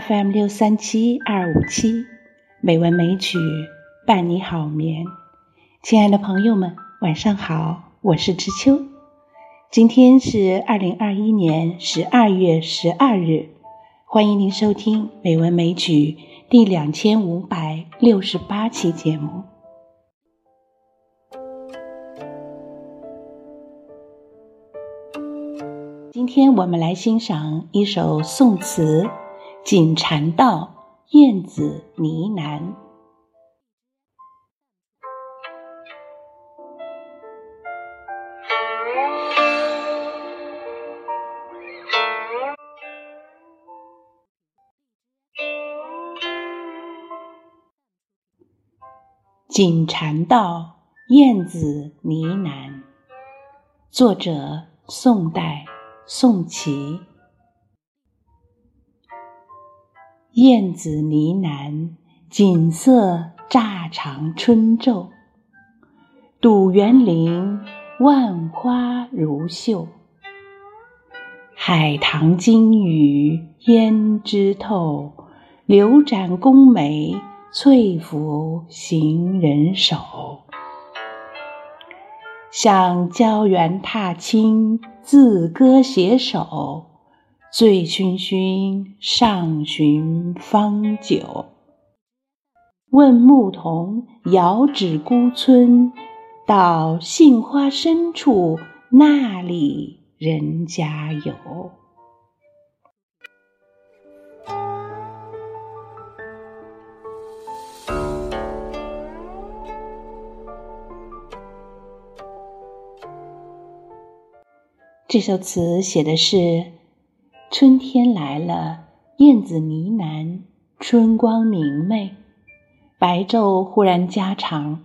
FM 六三七二五七，美文美曲伴你好眠。亲爱的朋友们，晚上好，我是知秋。今天是二零二一年十二月十二日，欢迎您收听《美文美曲》第两千五百六十八期节目。今天我们来欣赏一首宋词《锦禅道·燕子呢喃》。《锦禅道·燕子呢喃》，作者宋代。宋琦，燕子呢喃，锦瑟乍长春昼。睹园林，万花如绣。海棠经雨，胭脂透。流展宫眉，翠拂行人手。向郊原踏青，自歌携手，醉醺醺，上寻芳酒。问牧童遥指孤村，到杏花深处，那里人家有。这首词写的是春天来了，燕子呢喃，春光明媚，白昼忽然加长，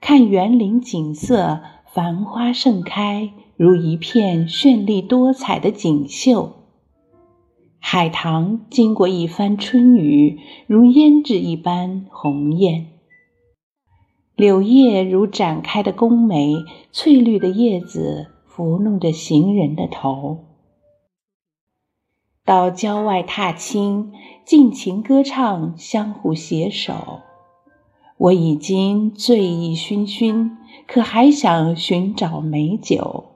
看园林景色，繁花盛开，如一片绚丽多彩的锦绣。海棠经过一番春雨，如胭脂一般红艳。柳叶如展开的宫眉，翠绿的叶子。拂弄着行人的头，到郊外踏青，尽情歌唱，相互携手。我已经醉意醺醺，可还想寻找美酒。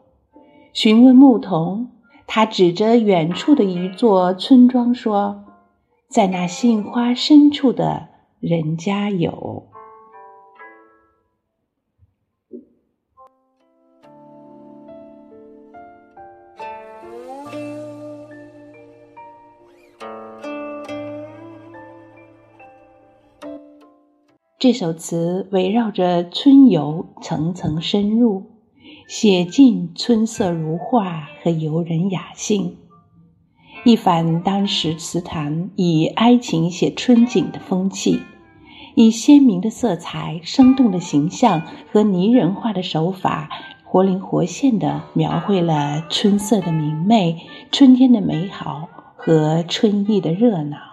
询问牧童，他指着远处的一座村庄说：“在那杏花深处的人家有。”这首词围绕着春游层层深入，写尽春色如画和游人雅兴，一反当时词坛以哀情写春景的风气，以鲜明的色彩、生动的形象和拟人化的手法，活灵活现地描绘了春色的明媚、春天的美好和春意的热闹。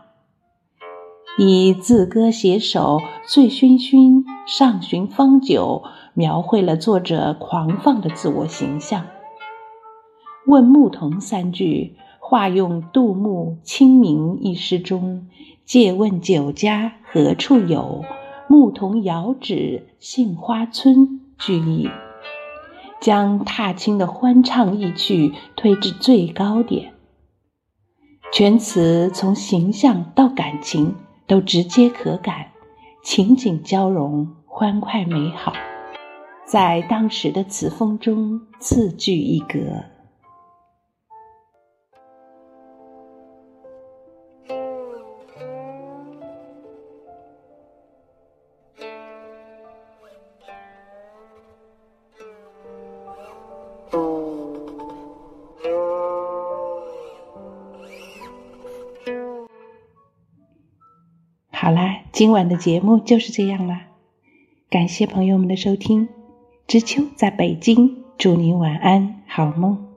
以自歌携手，醉醺醺，上寻芳酒，描绘了作者狂放的自我形象。问牧童三句，化用杜牧《清明》一诗中“借问酒家何处有，牧童遥指杏花村”句意，将踏青的欢畅意趣推至最高点。全词从形象到感情。都直接可感，情景交融，欢快美好，在当时的词风中自具一格。好啦，今晚的节目就是这样啦，感谢朋友们的收听。知秋在北京，祝您晚安，好梦。